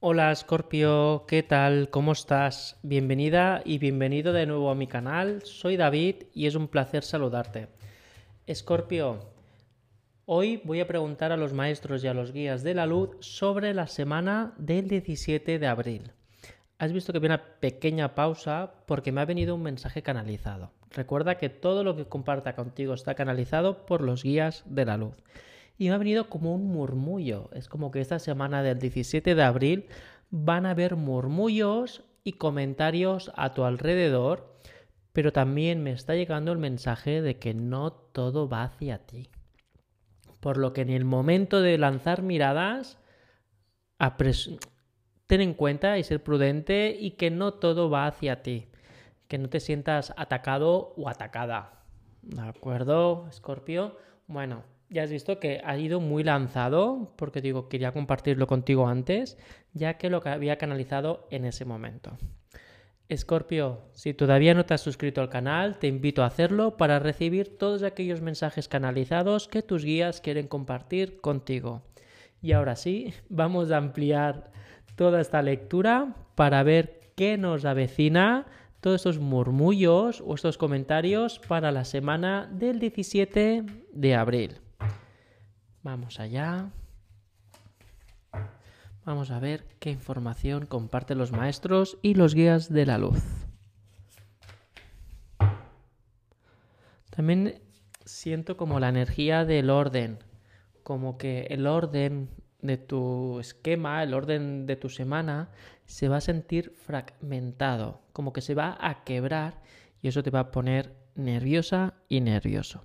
Hola Scorpio, ¿qué tal? ¿Cómo estás? Bienvenida y bienvenido de nuevo a mi canal. Soy David y es un placer saludarte. Scorpio, hoy voy a preguntar a los maestros y a los guías de la luz sobre la semana del 17 de abril. Has visto que viene una pequeña pausa porque me ha venido un mensaje canalizado. Recuerda que todo lo que comparta contigo está canalizado por los guías de la luz y me ha venido como un murmullo. Es como que esta semana del 17 de abril van a haber murmullos y comentarios a tu alrededor, pero también me está llegando el mensaje de que no todo va hacia ti. Por lo que en el momento de lanzar miradas, ten en cuenta y ser prudente y que no todo va hacia ti. Que no te sientas atacado o atacada. ¿De acuerdo, Scorpio? Bueno, ya has visto que ha ido muy lanzado, porque digo, quería compartirlo contigo antes, ya que lo había canalizado en ese momento. Escorpio, si todavía no te has suscrito al canal, te invito a hacerlo para recibir todos aquellos mensajes canalizados que tus guías quieren compartir contigo. Y ahora sí, vamos a ampliar toda esta lectura para ver qué nos avecina todos estos murmullos o estos comentarios para la semana del 17 de abril. Vamos allá. Vamos a ver qué información comparten los maestros y los guías de la luz. También siento como la energía del orden, como que el orden de tu esquema, el orden de tu semana, se va a sentir fragmentado, como que se va a quebrar y eso te va a poner nerviosa y nervioso.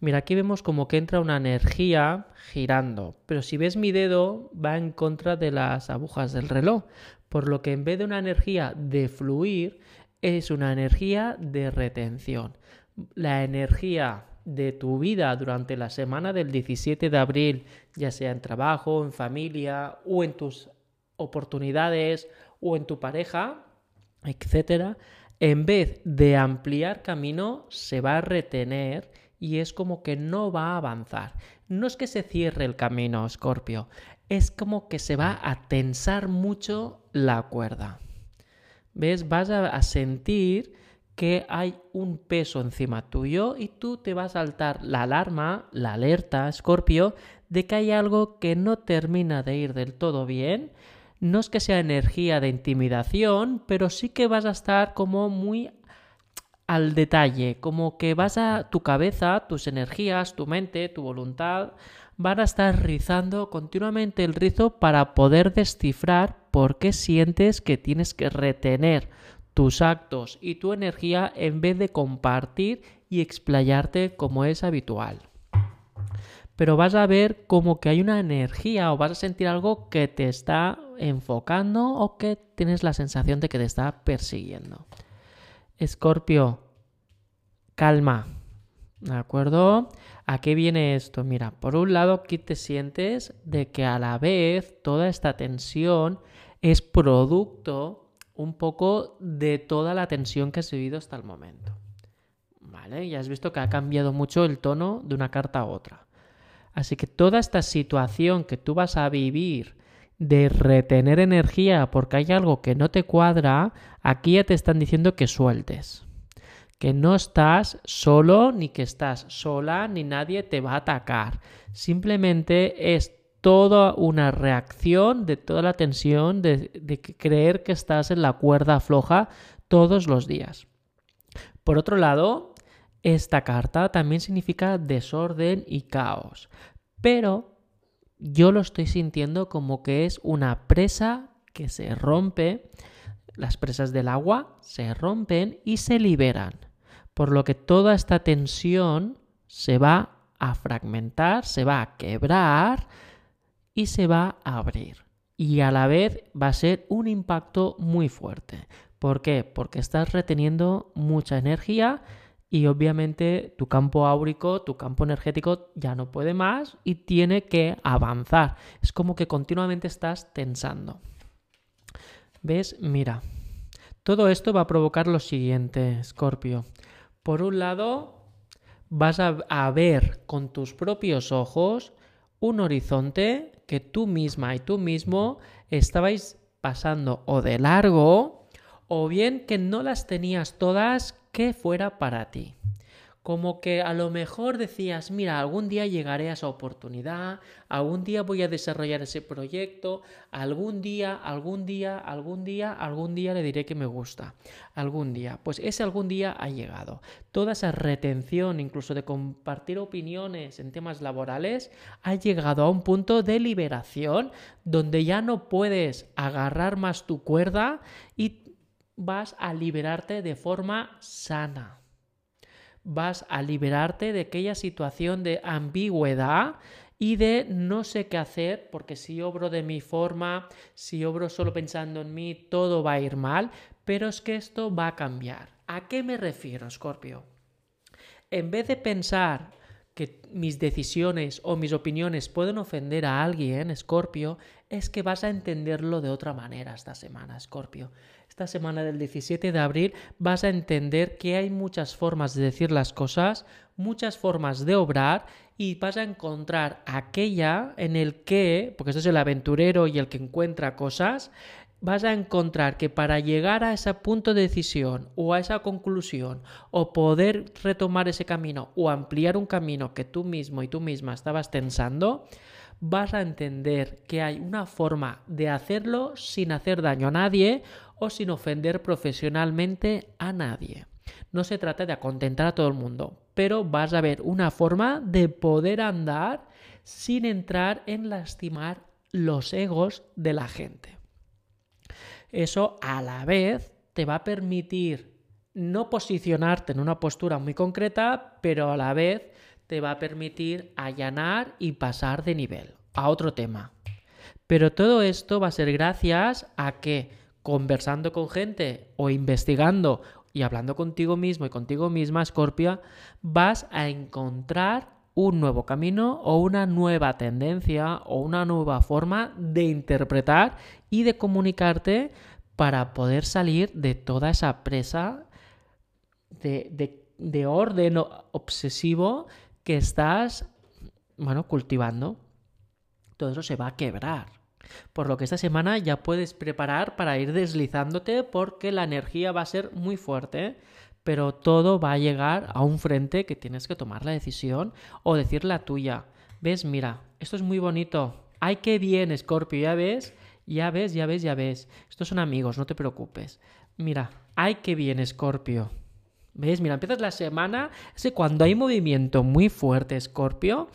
Mira, aquí vemos como que entra una energía girando, pero si ves mi dedo va en contra de las agujas del reloj, por lo que en vez de una energía de fluir, es una energía de retención. La energía de tu vida durante la semana del 17 de abril, ya sea en trabajo, en familia o en tus oportunidades o en tu pareja, etcétera, en vez de ampliar camino, se va a retener y es como que no va a avanzar. No es que se cierre el camino, Scorpio, es como que se va a tensar mucho la cuerda. ¿Ves? Vas a sentir que hay un peso encima tuyo y tú te vas a saltar la alarma, la alerta, Scorpio, de que hay algo que no termina de ir del todo bien. No es que sea energía de intimidación, pero sí que vas a estar como muy al detalle, como que vas a tu cabeza, tus energías, tu mente, tu voluntad, van a estar rizando continuamente el rizo para poder descifrar por qué sientes que tienes que retener tus actos y tu energía en vez de compartir y explayarte como es habitual. Pero vas a ver como que hay una energía o vas a sentir algo que te está enfocando o que tienes la sensación de que te está persiguiendo. Escorpio, calma. ¿De acuerdo? ¿A qué viene esto? Mira, por un lado aquí te sientes de que a la vez toda esta tensión es producto un poco de toda la tensión que has vivido hasta el momento. ¿Vale? Ya has visto que ha cambiado mucho el tono de una carta a otra. Así que toda esta situación que tú vas a vivir de retener energía porque hay algo que no te cuadra, aquí ya te están diciendo que sueltes. Que no estás solo, ni que estás sola, ni nadie te va a atacar. Simplemente es toda una reacción de toda la tensión de, de creer que estás en la cuerda floja todos los días. Por otro lado, esta carta también significa desorden y caos, pero yo lo estoy sintiendo como que es una presa que se rompe, las presas del agua se rompen y se liberan, por lo que toda esta tensión se va a fragmentar, se va a quebrar y se va a abrir. Y a la vez va a ser un impacto muy fuerte. ¿Por qué? Porque estás reteniendo mucha energía y obviamente tu campo áurico, tu campo energético ya no puede más y tiene que avanzar. Es como que continuamente estás tensando. ¿Ves? Mira, todo esto va a provocar lo siguiente, Scorpio. Por un lado, vas a, ver con tus propios ojos un horizonte que tú misma y tú mismo estabais pasando o de largo, o bien que no las tenías todas que fuera para ti como que a lo mejor decías, mira, algún día llegaré a esa oportunidad, algún día voy a desarrollar ese proyecto, algún día, algún día, algún día, algún día le diré que me gusta, algún día. Pues ese algún día ha llegado. Toda esa retención, incluso de compartir opiniones en temas laborales, ha llegado a un punto de liberación donde ya no puedes agarrar más tu cuerda y vas a liberarte de forma sana vas a liberarte de aquella situación de ambigüedad y de no sé qué hacer, porque si obro de mi forma, si obro solo pensando en mí, todo va a ir mal, pero es que esto va a cambiar. ¿A qué me refiero, Scorpio? En vez de pensar que mis decisiones o mis opiniones pueden ofender a alguien, Scorpio, es que vas a entenderlo de otra manera esta semana, Scorpio esta semana del 17 de abril vas a entender que hay muchas formas de decir las cosas, muchas formas de obrar y vas a encontrar aquella en el que, porque esto es el aventurero y el que encuentra cosas, vas a encontrar que para llegar a ese punto de decisión o a esa conclusión o poder retomar ese camino o ampliar un camino que tú mismo y tú misma estabas tensando, vas a entender que hay una forma de hacerlo sin hacer daño a nadie o sin ofender profesionalmente a nadie. No se trata de acontentar a todo el mundo, pero vas a ver una forma de poder andar sin entrar en lastimar los egos de la gente. Eso a la vez te va a permitir no posicionarte en una postura muy concreta, pero a la vez te va a permitir allanar y pasar de nivel a otro tema. Pero todo esto va a ser gracias a que conversando con gente o investigando y hablando contigo mismo y contigo misma, Scorpia, vas a encontrar un nuevo camino o una nueva tendencia o una nueva forma de interpretar y de comunicarte para poder salir de toda esa presa de, de, de orden obsesivo que estás, bueno, cultivando. Todo eso se va a quebrar. Por lo que esta semana ya puedes preparar para ir deslizándote porque la energía va a ser muy fuerte, pero todo va a llegar a un frente que tienes que tomar la decisión o decir la tuya. ¿Ves? Mira, esto es muy bonito. Ay, qué bien, Scorpio, ya ves, ya ves, ya ves, ya ves. Estos son amigos, no te preocupes. Mira, ay, qué bien, Scorpio. ¿Ves? Mira, empiezas la semana, es que cuando hay movimiento muy fuerte, Escorpio,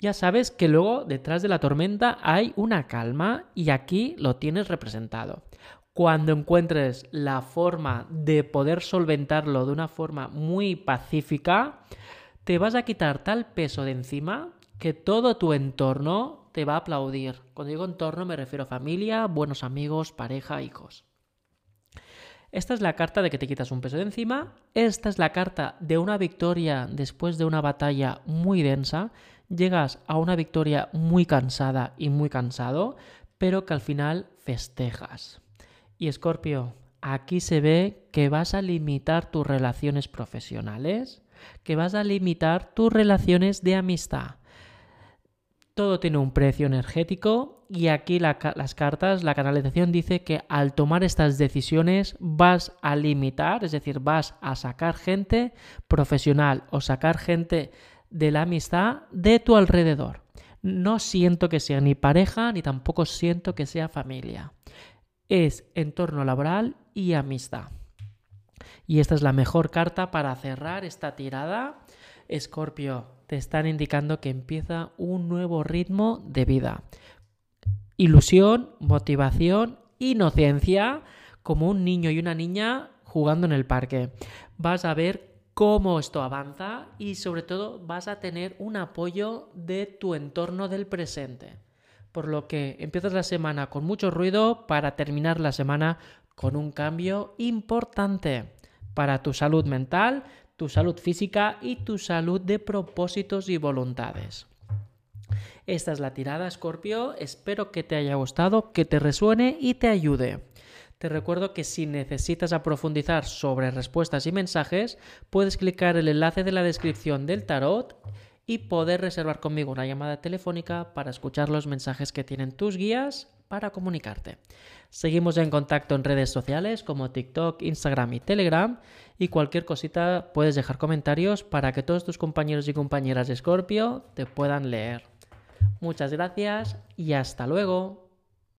ya sabes que luego detrás de la tormenta hay una calma y aquí lo tienes representado. Cuando encuentres la forma de poder solventarlo de una forma muy pacífica, te vas a quitar tal peso de encima que todo tu entorno te va a aplaudir. Cuando digo entorno me refiero a familia, buenos amigos, pareja, hijos. Esta es la carta de que te quitas un peso de encima. Esta es la carta de una victoria después de una batalla muy densa. Llegas a una victoria muy cansada y muy cansado, pero que al final festejas. Y Escorpio, aquí se ve que vas a limitar tus relaciones profesionales, que vas a limitar tus relaciones de amistad. Todo tiene un precio energético y aquí las cartas, la canalización dice que al tomar estas decisiones vas a limitar, es decir, vas a sacar gente profesional o sacar gente de la amistad de tu alrededor. No siento que sea ni pareja ni tampoco siento que sea familia. Es entorno laboral y amistad. Y esta es la mejor carta para cerrar esta tirada. Escorpio, te están indicando que empieza un nuevo ritmo de vida. Ilusión, motivación, inocencia, como un niño y una niña jugando en el parque. Vas a ver cómo esto avanza y sobre todo vas a tener un apoyo de tu entorno del presente. Por lo que empiezas la semana con mucho ruido para terminar la semana con un cambio importante para tu salud mental, tu salud física y tu salud de propósitos y voluntades. Esta es la tirada, Scorpio. Espero que te haya gustado, que te resuene y te ayude. Te recuerdo que si necesitas profundizar sobre respuestas y mensajes, puedes clicar el enlace de la descripción del tarot y poder reservar conmigo una llamada telefónica para escuchar los mensajes que tienen tus guías para comunicarte. Seguimos en contacto en redes sociales como TikTok, Instagram y Telegram y cualquier cosita puedes dejar comentarios para que todos tus compañeros y compañeras de Scorpio te puedan leer. Muchas gracias y hasta luego.